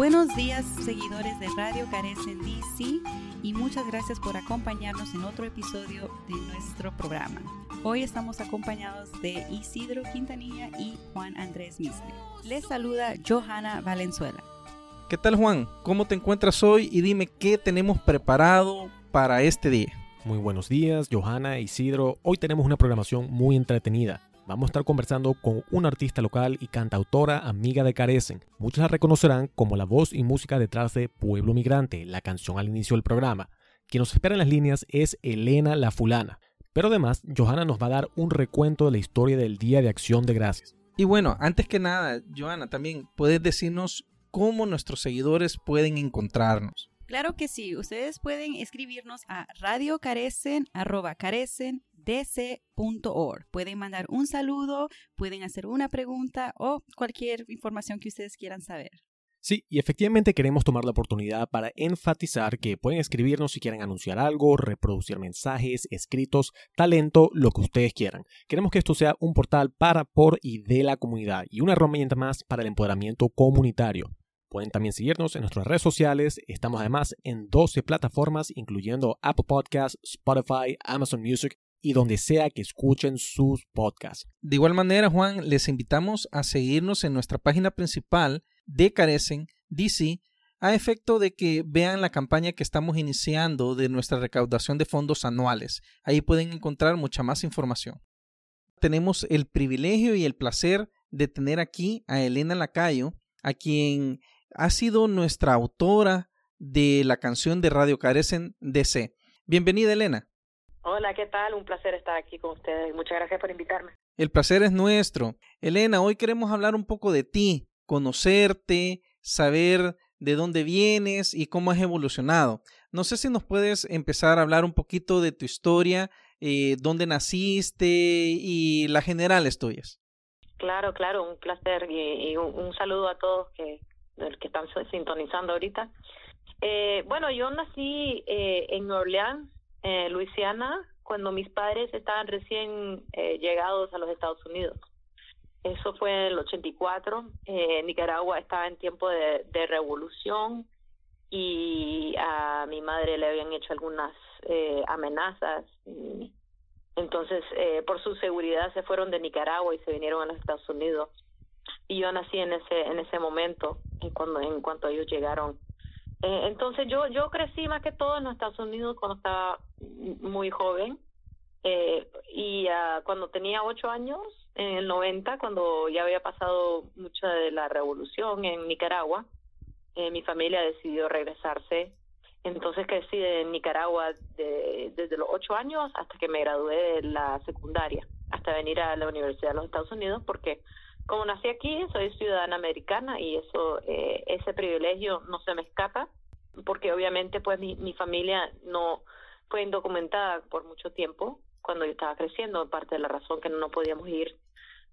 Buenos días, seguidores de Radio Carecen DC, y muchas gracias por acompañarnos en otro episodio de nuestro programa. Hoy estamos acompañados de Isidro Quintanilla y Juan Andrés Mistre. Les saluda Johanna Valenzuela. ¿Qué tal Juan? ¿Cómo te encuentras hoy? Y dime qué tenemos preparado para este día. Muy buenos días, Johanna, Isidro. Hoy tenemos una programación muy entretenida. Vamos a estar conversando con una artista local y cantautora amiga de Carecen. Muchos la reconocerán como la voz y música detrás de Pueblo Migrante, la canción al inicio del programa. Quien nos espera en las líneas es Elena La Fulana. Pero además, Johanna nos va a dar un recuento de la historia del Día de Acción de Gracias. Y bueno, antes que nada, Johanna, también puedes decirnos cómo nuestros seguidores pueden encontrarnos. Claro que sí, ustedes pueden escribirnos a radiocarecen.carecen dc.org. Pueden mandar un saludo, pueden hacer una pregunta o cualquier información que ustedes quieran saber. Sí, y efectivamente queremos tomar la oportunidad para enfatizar que pueden escribirnos si quieren anunciar algo, reproducir mensajes, escritos, talento, lo que ustedes quieran. Queremos que esto sea un portal para, por y de la comunidad y una herramienta más para el empoderamiento comunitario. Pueden también seguirnos en nuestras redes sociales. Estamos además en 12 plataformas, incluyendo Apple Podcasts, Spotify, Amazon Music y donde sea que escuchen sus podcasts. De igual manera, Juan, les invitamos a seguirnos en nuestra página principal de Carecen DC a efecto de que vean la campaña que estamos iniciando de nuestra recaudación de fondos anuales. Ahí pueden encontrar mucha más información. Tenemos el privilegio y el placer de tener aquí a Elena Lacayo, a quien ha sido nuestra autora de la canción de Radio Carecen DC. Bienvenida, Elena. Hola, ¿qué tal? Un placer estar aquí con ustedes. Muchas gracias por invitarme. El placer es nuestro. Elena, hoy queremos hablar un poco de ti, conocerte, saber de dónde vienes y cómo has evolucionado. No sé si nos puedes empezar a hablar un poquito de tu historia, eh, dónde naciste y las generales tuyas. Claro, claro, un placer y, un, saludo a todos que, que están sintonizando ahorita. Eh, bueno, yo nací eh, en Orleans, eh, Luisiana cuando mis padres estaban recién eh, llegados a los Estados Unidos. Eso fue en el 84. Eh, Nicaragua estaba en tiempo de, revolución y a mi madre le habían hecho algunas eh, amenazas. entonces, eh, por su seguridad se fueron de Nicaragua y se vinieron a los Estados Unidos. Y yo nací en ese en ese momento, en cuando en cuanto ellos llegaron eh, entonces yo yo crecí más que todo en los Estados Unidos cuando estaba muy joven eh, y uh, cuando tenía ocho años en el 90 cuando ya había pasado mucha de la revolución en Nicaragua eh, mi familia decidió regresarse. Entonces crecí en Nicaragua de, desde los ocho años hasta que me gradué de la secundaria hasta venir a la Universidad de los Estados Unidos porque como nací aquí, soy ciudadana americana y eso, eh, ese privilegio no se me escapa, porque obviamente pues mi, mi familia no fue indocumentada por mucho tiempo cuando yo estaba creciendo, parte de la razón que no podíamos ir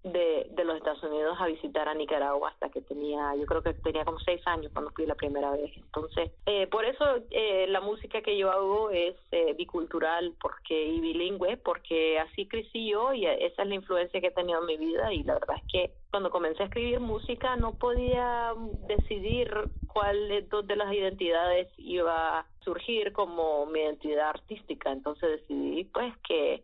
de, de los Estados Unidos a visitar a Nicaragua hasta que tenía, yo creo que tenía como seis años cuando fui la primera vez. Entonces, eh, por eso eh, la música que yo hago es eh, bicultural porque y bilingüe, porque así crecí yo y esa es la influencia que he tenido en mi vida y la verdad es que cuando comencé a escribir música no podía decidir cuál de dos de las identidades iba a surgir como mi identidad artística, entonces decidí pues que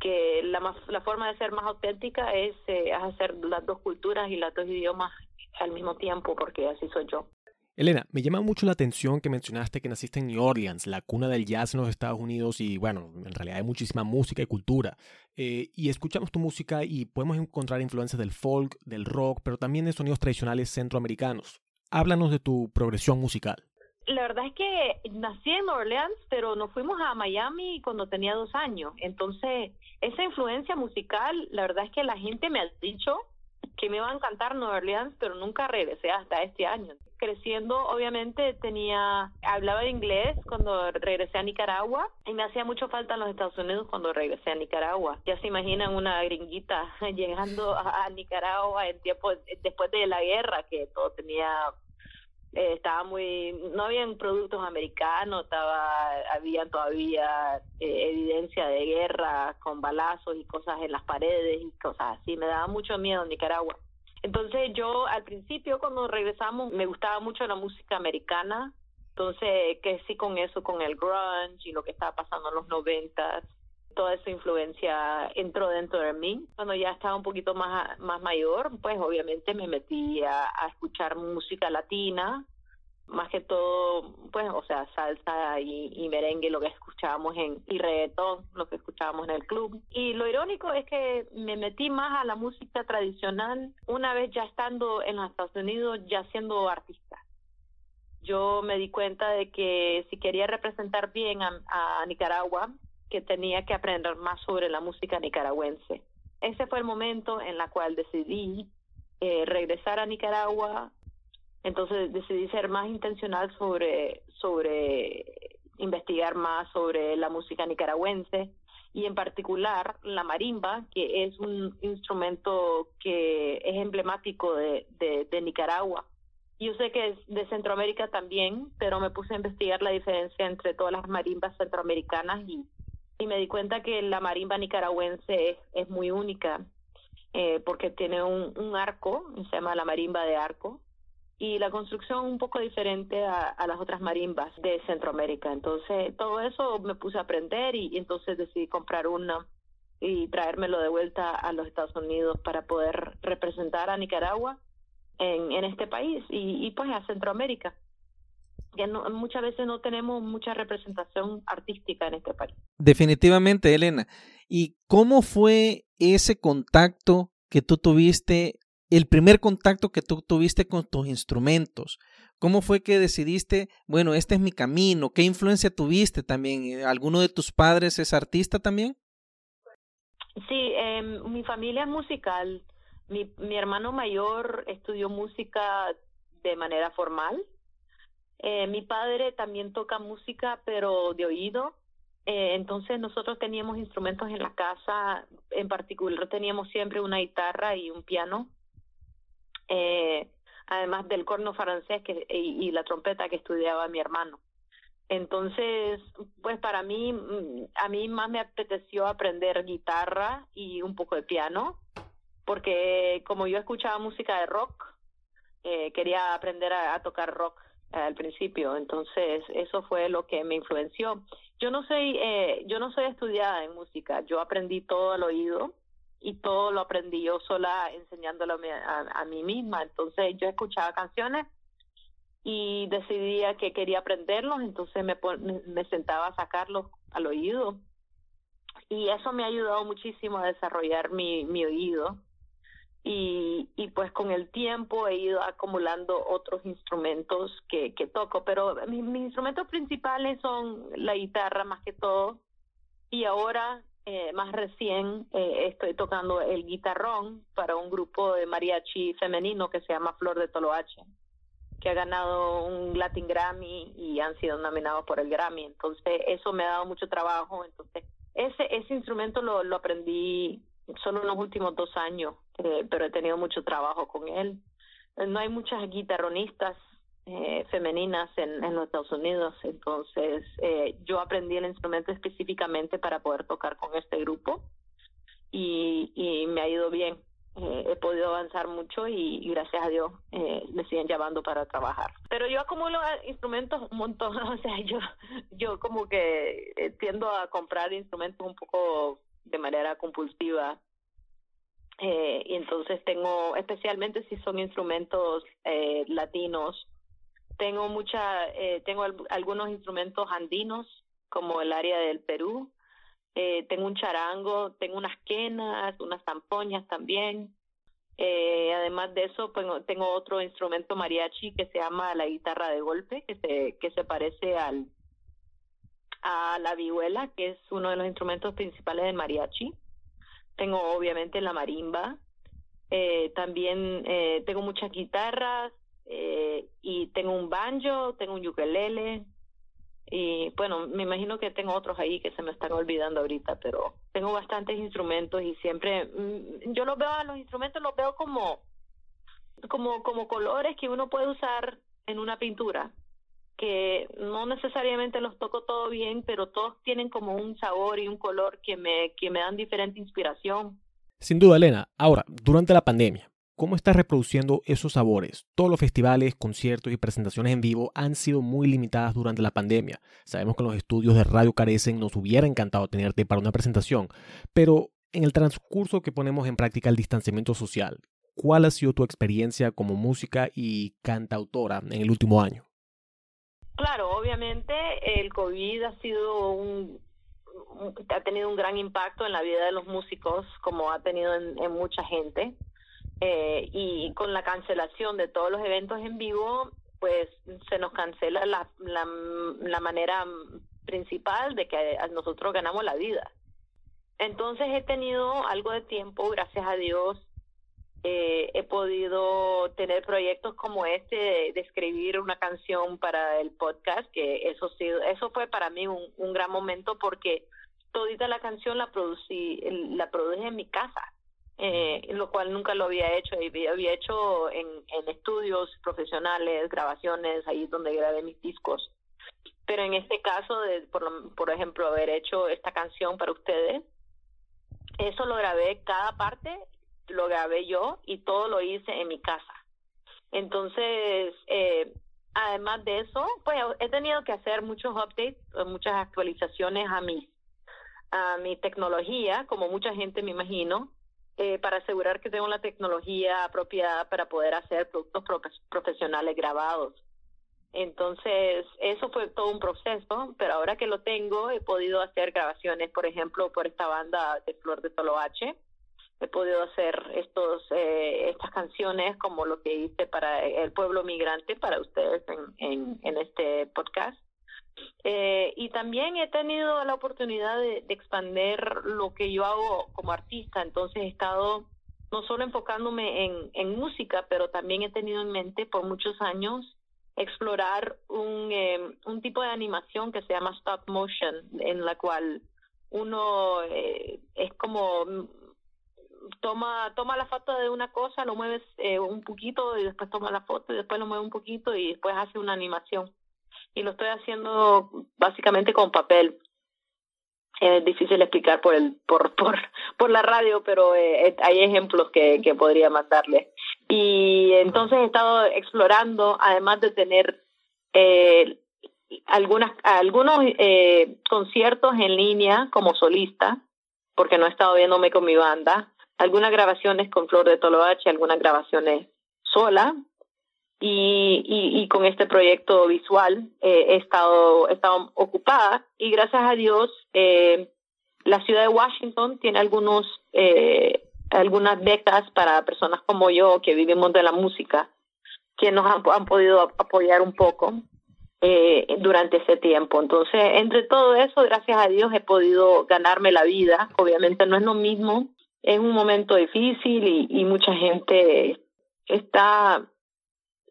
que la, la forma de ser más auténtica es eh, hacer las dos culturas y los dos idiomas al mismo tiempo, porque así soy yo. Elena, me llama mucho la atención que mencionaste que naciste en New Orleans, la cuna del jazz en los Estados Unidos y bueno, en realidad hay muchísima música y cultura. Eh, y escuchamos tu música y podemos encontrar influencias del folk, del rock, pero también de sonidos tradicionales centroamericanos. Háblanos de tu progresión musical la verdad es que nací en Orleans, pero nos fuimos a Miami cuando tenía dos años. Entonces, esa influencia musical, la verdad es que la gente me ha dicho que me iba a encantar Nueva Orleans, pero nunca regresé hasta este año. Creciendo, obviamente, tenía, hablaba inglés cuando regresé a Nicaragua y me hacía mucho falta en los Estados Unidos cuando regresé a Nicaragua. Ya se imaginan una gringuita llegando a, Nicaragua en tiempo, después de la guerra, que todo tenía eh, estaba muy no habían productos americanos estaba había todavía eh, evidencia de guerra con balazos y cosas en las paredes y cosas así. Me daba mucho miedo en Nicaragua. Entonces yo al principio cuando regresamos me gustaba mucho la música americana, entonces que sí con eso, con el grunge y lo que estaba pasando en los noventas, toda esa influencia entró dentro de mí. Cuando ya estaba un poquito más, más mayor, pues obviamente me metí a escuchar música latina, más que todo, pues, o sea, salsa y, merengue, lo que escuchábamos en, y reggaetón, lo que escuchábamos en el club. Y lo irónico es que me metí más a la música tradicional una vez ya estando en los Estados Unidos, ya siendo artista. Yo me di cuenta de que si quería representar bien a, Nicaragua, que tenía que aprender más sobre la música nicaragüense. Ese fue el momento en el cual decidí eh, regresar a Nicaragua, entonces decidí ser más intencional sobre, sobre investigar más sobre la música nicaragüense y en particular la marimba, que es un instrumento que es emblemático de, de, Nicaragua. Yo sé que es de Centroamérica también, pero me puse a investigar la diferencia entre todas las marimbas centroamericanas y, y me di cuenta que la marimba nicaragüense es, muy única eh, porque tiene un, arco, se llama la marimba de arco, y la construcción un poco diferente a, las otras marimbas de Centroamérica. Entonces, todo eso me puse a aprender y, entonces decidí comprar una y traérmelo de vuelta a los Estados Unidos para poder representar a Nicaragua en, en este país y, y pues a Centroamérica que muchas veces no tenemos mucha representación artística en este país. Definitivamente, Elena. ¿Y cómo fue ese contacto que tú tuviste el primer contacto que tú tuviste con tus instrumentos. ¿Cómo fue que decidiste, bueno, este es mi camino? ¿Qué influencia tuviste también? ¿Alguno de tus padres es artista también? Sí, eh, mi familia es musical. Mi, mi hermano mayor estudió música de manera formal. Eh, mi padre también toca música, pero de oído. Eh, entonces nosotros teníamos instrumentos en la casa, en particular teníamos siempre una guitarra y un piano eh, además del corno francés que, y, la trompeta que estudiaba mi hermano. Entonces, pues para mí, mm, a mí más me apeteció aprender guitarra y un poco de piano, porque como yo escuchaba música de rock, eh, quería aprender a, tocar rock al principio, entonces eso fue lo que me influenció. Yo no soy, eh, yo no soy estudiada en música, yo aprendí todo al oído y todo lo aprendí yo sola enseñándolo a, mí misma. Entonces yo escuchaba canciones y decidía que quería aprenderlos, entonces me, me sentaba a sacarlos al oído. Y eso me ha ayudado muchísimo a desarrollar mi, mi oído. Y, y pues con el tiempo he ido acumulando otros instrumentos que, toco, pero mis instrumentos principales son la guitarra más que todo. Y ahora eh, más recién eh, estoy tocando el guitarrón para un grupo de mariachi femenino que se llama Flor de Toloache, que ha ganado un Latin Grammy y han sido nominados por el Grammy. Entonces, eso me ha dado mucho trabajo. Entonces, ese, ese instrumento lo, lo aprendí solo en los últimos dos años, eh, pero he tenido mucho trabajo con él. No hay muchas guitarronistas eh, femeninas en, en, los Estados Unidos. Entonces, eh, yo aprendí el instrumento específicamente para poder tocar con este grupo y, y me ha ido bien. Eh, he podido avanzar mucho y, gracias a Dios eh, me siguen llamando para trabajar. Pero yo acumulo instrumentos un montón, o sea, yo, yo como que eh, tiendo a comprar instrumentos un poco de manera compulsiva eh, y entonces tengo, especialmente si son instrumentos eh, latinos, tengo mucha, eh, tengo algunos instrumentos andinos, como el área del Perú. Tengo un charango, tengo unas quenas, unas zampoñas también. Además de eso, pues, tengo otro instrumento mariachi que se llama la guitarra de golpe, que se, que se parece al, a la vihuela, que es uno de los instrumentos principales del mariachi. Tengo obviamente la marimba. Eh, también eh, tengo muchas guitarras, eh, y tengo un banjo, tengo un ukelele y bueno, me imagino que tengo otros ahí que se me están olvidando ahorita, pero tengo bastantes instrumentos y siempre mm, yo los veo a los instrumentos los veo como como como colores que uno puede usar en una pintura que no necesariamente los toco todo bien, pero todos tienen como un sabor y un color que me que me dan diferente inspiración. Sin duda, Elena. Ahora, durante la pandemia, ¿Cómo estás reproduciendo esos sabores? Todos los festivales, conciertos y presentaciones en vivo han sido muy limitadas durante la pandemia. Sabemos que los estudios de radio carecen, nos hubiera encantado tenerte para una presentación, pero en el transcurso que ponemos en práctica el distanciamiento social, ¿cuál ha sido tu experiencia como música y cantautora en el último año? Claro, obviamente el COVID ha sido un, ha tenido un gran impacto en la vida de los músicos, como ha tenido en mucha gente. Eh, y con la cancelación de todos los eventos en vivo, pues se nos cancela la, la, la manera principal de que nosotros ganamos la vida. Entonces he tenido algo de tiempo, gracias a Dios, eh, he podido tener proyectos como este de, escribir una canción para el podcast, que eso sido, eso fue para mí un, un gran momento porque todita la canción la producí, la produje en mi casa eh, lo cual nunca lo había hecho. Había hecho en, en estudios profesionales, grabaciones, ahí donde grabé mis discos. Pero en este caso, de, por, por ejemplo, haber hecho esta canción para ustedes, eso lo grabé cada parte, lo grabé yo y todo lo hice en mi casa. Entonces, eh, además de eso, pues he tenido que hacer muchos updates, muchas actualizaciones a mi, a mi tecnología, como mucha gente me imagino, eh, para asegurar que tengo la tecnología apropiada para poder hacer productos profesionales grabados. Entonces, eso fue todo un proceso, pero ahora que lo tengo, he podido hacer grabaciones, por ejemplo, por esta banda de Flor de Toloache. He podido hacer estos, eh, estas canciones como lo que hice para el pueblo migrante, para ustedes en, en, este podcast. Eh, y también he tenido la oportunidad de, de expandir lo que yo hago como artista, entonces he estado no solo enfocándome en, música, pero también he tenido en mente por muchos años explorar un, eh, un tipo de animación que se llama stop motion, en la cual uno eh, es como toma toma la foto de una cosa, lo mueves eh, un poquito y después toma la foto y después lo mueve un poquito y después hace una animación y lo estoy haciendo básicamente con papel. Es difícil explicar por el por por por la radio, pero eh, hay ejemplos que, que podría mandarle. Y entonces he estado explorando, además de tener eh, algunas algunos eh, conciertos en línea como solista, porque no he estado viéndome con mi banda, algunas grabaciones con Flor de Toloache, algunas grabaciones sola, y, y, y, con este proyecto visual eh, he, estado, he estado ocupada y gracias a Dios eh, la ciudad de Washington tiene algunos eh, algunas becas para personas como yo que vivimos de la música que nos han, han podido apoyar un poco eh, durante ese tiempo. Entonces, entre todo eso, gracias a Dios he podido ganarme la vida. Obviamente no es lo mismo, es un momento difícil y, mucha gente está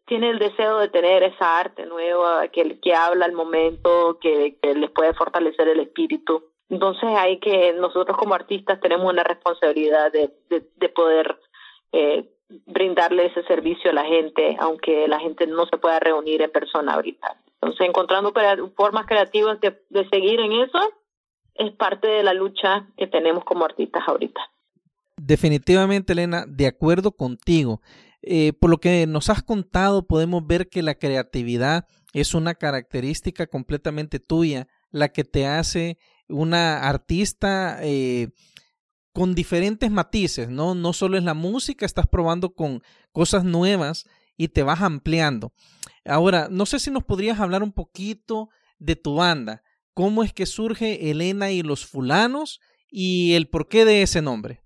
tiene el deseo de tener esa arte nueva que, que habla al momento, que, les puede fortalecer el espíritu. Entonces hay que, nosotros como artistas tenemos una responsabilidad de, de, de poder eh, brindarle ese servicio a la gente, aunque la gente no se pueda reunir en persona ahorita. Entonces encontrando formas creativas de, de seguir en eso es parte de la lucha que tenemos como artistas ahorita. Definitivamente, Elena, de acuerdo contigo. Eh, por lo que nos has contado, podemos ver que la creatividad es una característica completamente tuya, la que te hace una artista eh, con diferentes matices, ¿no? No solo es la música, estás probando con cosas nuevas y te vas ampliando. Ahora, no sé si nos podrías hablar un poquito de tu banda. ¿Cómo es que surge Elena y los fulanos y el porqué de ese nombre?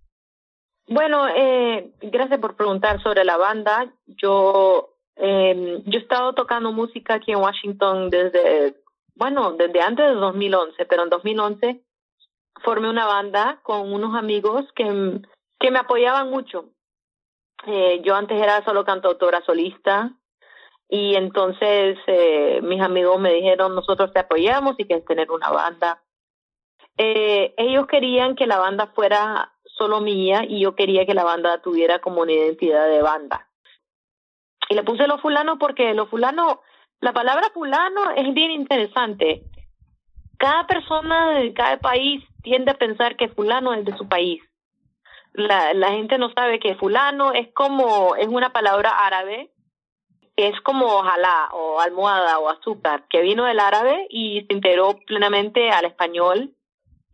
Bueno, eh, gracias por preguntar sobre la banda. Yo eh, yo he estado tocando música aquí en Washington desde, bueno, desde antes de 2011, pero en 2011 formé una banda con unos amigos que, que me apoyaban mucho. Eh, yo antes era solo cantautora solista y entonces eh, mis amigos me dijeron, nosotros te apoyamos y quieres tener una banda. Eh, ellos querían que la banda fuera solo mía y yo quería que la banda tuviera como una identidad de banda. Y le puse lo fulano porque lo fulano, la palabra fulano es bien interesante. Cada persona de cada país tiende a pensar que fulano es de su país. la, la gente no sabe que fulano es como, es una palabra árabe, es como ojalá o almohada o azúcar, que vino del árabe y se integró plenamente al español.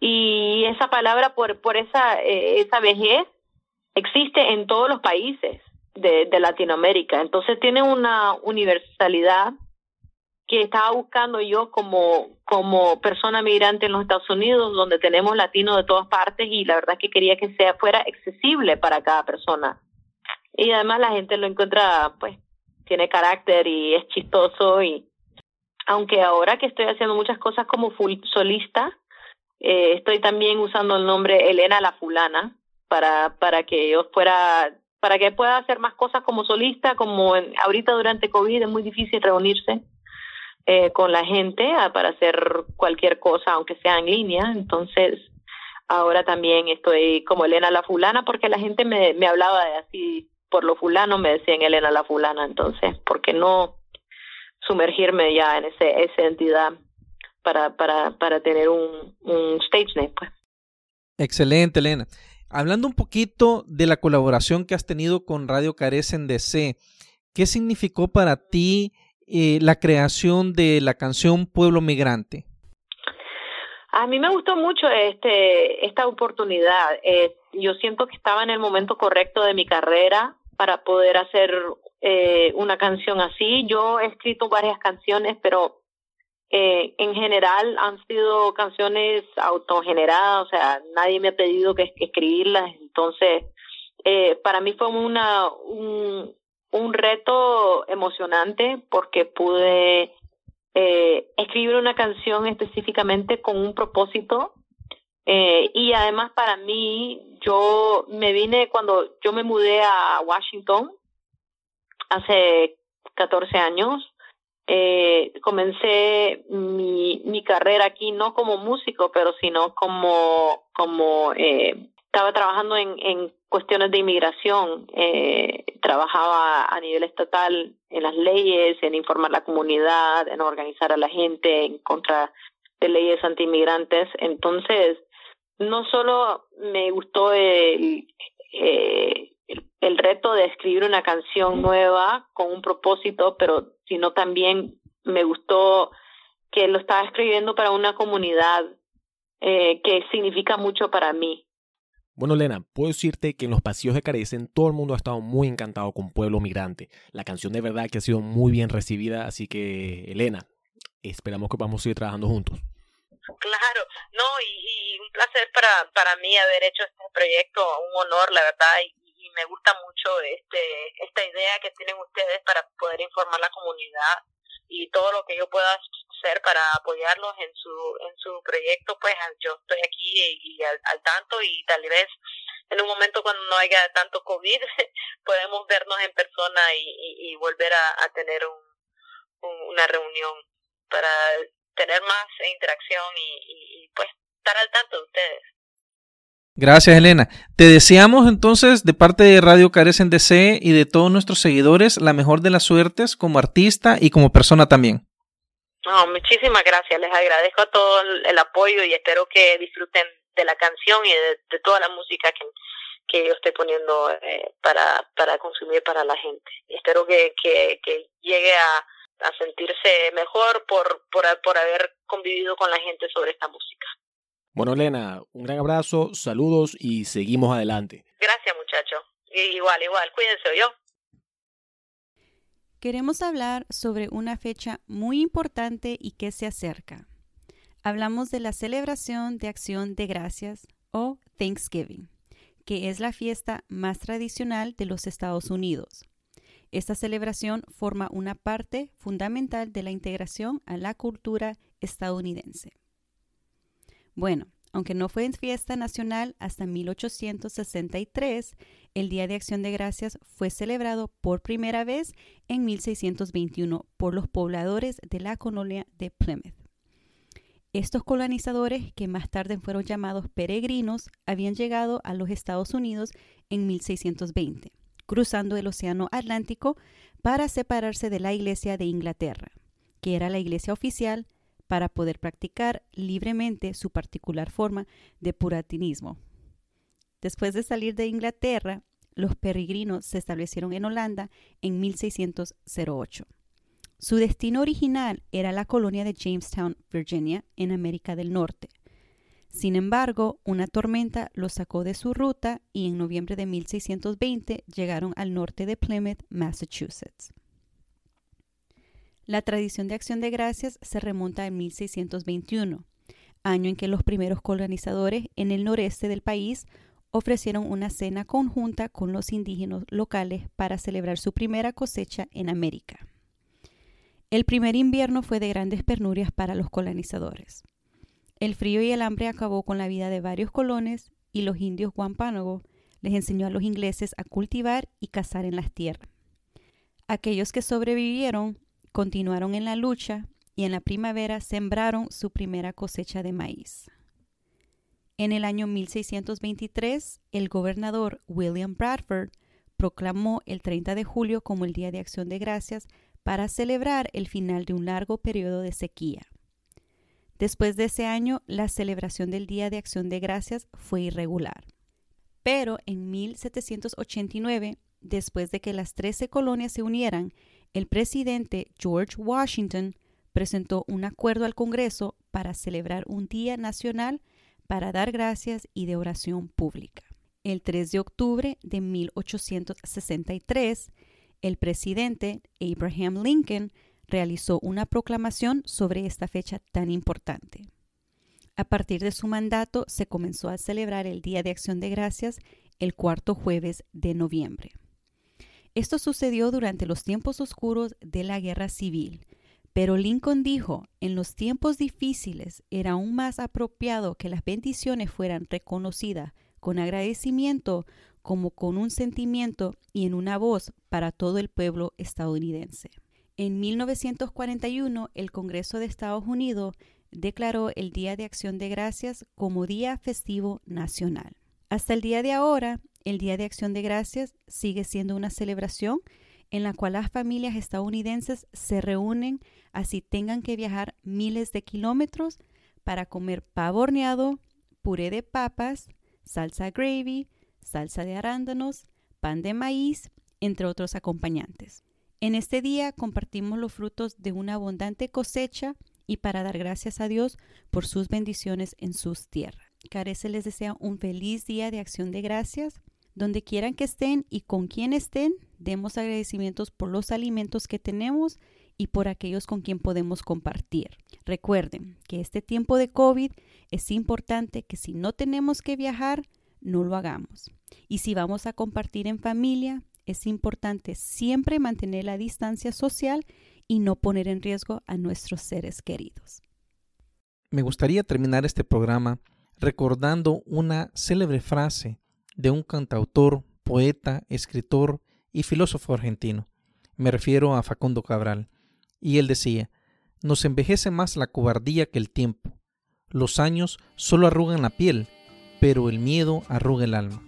Y esa palabra, por, por esa, eh, esa vejez, existe en todos los países de, de Latinoamérica. Entonces tiene una universalidad que estaba buscando yo como, como persona migrante en los Estados Unidos, donde tenemos latinos de todas partes y la verdad es que quería que sea fuera accesible para cada persona. Y además la gente lo encuentra, pues, tiene carácter y es chistoso y aunque ahora que estoy haciendo muchas cosas como full solista, eh, estoy también usando el nombre Elena la fulana para para que yo fuera para que pueda hacer más cosas como solista, como en, ahorita durante COVID es muy difícil reunirse eh, con la gente ah, para hacer cualquier cosa, aunque sea en línea. Entonces, ahora también estoy como Elena la fulana, porque la gente me, me hablaba de así, por lo fulano me decían Elena la fulana. Entonces, ¿por qué no sumergirme ya en ese, esa entidad para, para, para tener un, un stage name? Pues? Excelente, Elena. Hablando un poquito de la colaboración que has tenido con Radio Carecen DC, ¿qué significó para ti eh, la creación de la canción Pueblo Migrante? A mí me gustó mucho este esta oportunidad. Eh, yo siento que estaba en el momento correcto de mi carrera para poder hacer eh, una canción así. Yo he escrito varias canciones, pero eh, en general han sido canciones autogeneradas, o sea, nadie me ha pedido que, escribirlas. Entonces, eh, para mí fue una un, un reto emocionante porque pude eh, escribir una canción específicamente con un propósito eh, y además para mí yo me vine cuando yo me mudé a Washington hace 14 años eh, comencé mi, mi carrera aquí no como músico pero sino como como eh, estaba trabajando en, en cuestiones de inmigración, eh, trabajaba a nivel estatal en las leyes, en informar a la comunidad, en organizar a la gente en contra de leyes antiinmigrantes. Entonces, no solo me gustó el, eh, el, el, reto de escribir una canción nueva con un propósito, pero sino también me gustó que lo estaba escribiendo para una comunidad eh, que significa mucho para mí. Bueno, Elena, puedo decirte que en los pasillos de Carecen todo el mundo ha estado muy encantado con Pueblo Migrante. La canción de verdad que ha sido muy bien recibida, así que, Elena, esperamos que podamos seguir trabajando juntos. Claro, no, y, y un placer para, para mí haber hecho este proyecto, un honor, la verdad, y me gusta mucho este esta idea que tienen ustedes para poder informar la comunidad y todo lo que yo pueda hacer para apoyarlos en su en su proyecto pues yo estoy aquí y, al, al, tanto y tal vez en un momento cuando no haya tanto covid podemos vernos en persona y, volver a, tener un, una reunión para tener más interacción y, y pues estar al tanto de ustedes Gracias, Elena. Te deseamos entonces, de parte de Radio Carecen DC y de todos nuestros seguidores, la mejor de las suertes como artista y como persona también. No, muchísimas gracias. Les agradezco todo el, apoyo y espero que disfruten de la canción y de, de toda la música que, que yo estoy poniendo eh, para, para consumir para la gente. Espero que, que, que llegue a, a sentirse mejor por, por, por haber convivido con la gente sobre esta música. Bueno, Elena, un gran abrazo, saludos y seguimos adelante. Gracias, muchacho. Igual, igual, cuídense yo. Queremos hablar sobre una fecha muy importante y que se acerca. Hablamos de la celebración de acción de gracias o Thanksgiving, que es la fiesta más tradicional de los Estados Unidos. Esta celebración forma una parte fundamental de la integración a la cultura estadounidense. Bueno, aunque no fue en fiesta nacional hasta 1863, el Día de Acción de Gracias fue celebrado por primera vez en 1621 por los pobladores de la colonia de Plymouth. Estos colonizadores, que más tarde fueron llamados peregrinos, habían llegado a los Estados Unidos en 1620, cruzando el Océano Atlántico para separarse de la Iglesia de Inglaterra, que era la iglesia oficial para poder practicar libremente su particular forma de puratinismo. Después de salir de Inglaterra, los peregrinos se establecieron en Holanda en 1608. Su destino original era la colonia de Jamestown, Virginia, en América del Norte. Sin embargo, una tormenta los sacó de su ruta y en noviembre de 1620 llegaron al norte de Plymouth, Massachusetts. La tradición de acción de gracias se remonta a 1621, año en que los primeros colonizadores en el noreste del país ofrecieron una cena conjunta con los indígenas locales para celebrar su primera cosecha en América. El primer invierno fue de grandes penurias para los colonizadores. El frío y el hambre acabó con la vida de varios colones y los indios Wampanoag les enseñó a los ingleses a cultivar y cazar en las tierras. Aquellos que sobrevivieron continuaron en la lucha y en la primavera sembraron su primera cosecha de maíz. En el año 1623, el gobernador William Bradford proclamó el 30 de julio como el Día de Acción de Gracias para celebrar el final de un largo periodo de sequía. Después de ese año, la celebración del Día de Acción de Gracias fue irregular. Pero en 1789, después de que las trece colonias se unieran, el presidente George Washington presentó un acuerdo al Congreso para celebrar un Día Nacional para dar gracias y de oración pública. El 3 de octubre de 1863, el presidente Abraham Lincoln realizó una proclamación sobre esta fecha tan importante. A partir de su mandato se comenzó a celebrar el Día de Acción de Gracias el cuarto jueves de noviembre. Esto sucedió durante los tiempos oscuros de la Guerra Civil, pero Lincoln dijo, en los tiempos difíciles era aún más apropiado que las bendiciones fueran reconocidas con agradecimiento como con un sentimiento y en una voz para todo el pueblo estadounidense. En 1941, el Congreso de Estados Unidos declaró el Día de Acción de Gracias como Día Festivo Nacional. Hasta el día de ahora, el Día de Acción de Gracias sigue siendo una celebración en la cual las familias estadounidenses se reúnen así tengan que viajar miles de kilómetros para comer pavo horneado, puré de papas, salsa gravy, salsa de arándanos, pan de maíz, entre otros acompañantes. En este día compartimos los frutos de una abundante cosecha y para dar gracias a Dios por sus bendiciones en sus tierras. Carece les desea un feliz día de acción de gracias. Donde quieran que estén y con quien estén, demos agradecimientos por los alimentos que tenemos y por aquellos con quien podemos compartir. Recuerden que este tiempo de COVID es importante que si no tenemos que viajar, no lo hagamos. Y si vamos a compartir en familia, es importante siempre mantener la distancia social y no poner en riesgo a nuestros seres queridos. Me gustaría terminar este programa recordando una célebre frase de un cantautor, poeta, escritor y filósofo argentino. Me refiero a Facundo Cabral. Y él decía, nos envejece más la cobardía que el tiempo. Los años solo arrugan la piel, pero el miedo arruga el alma.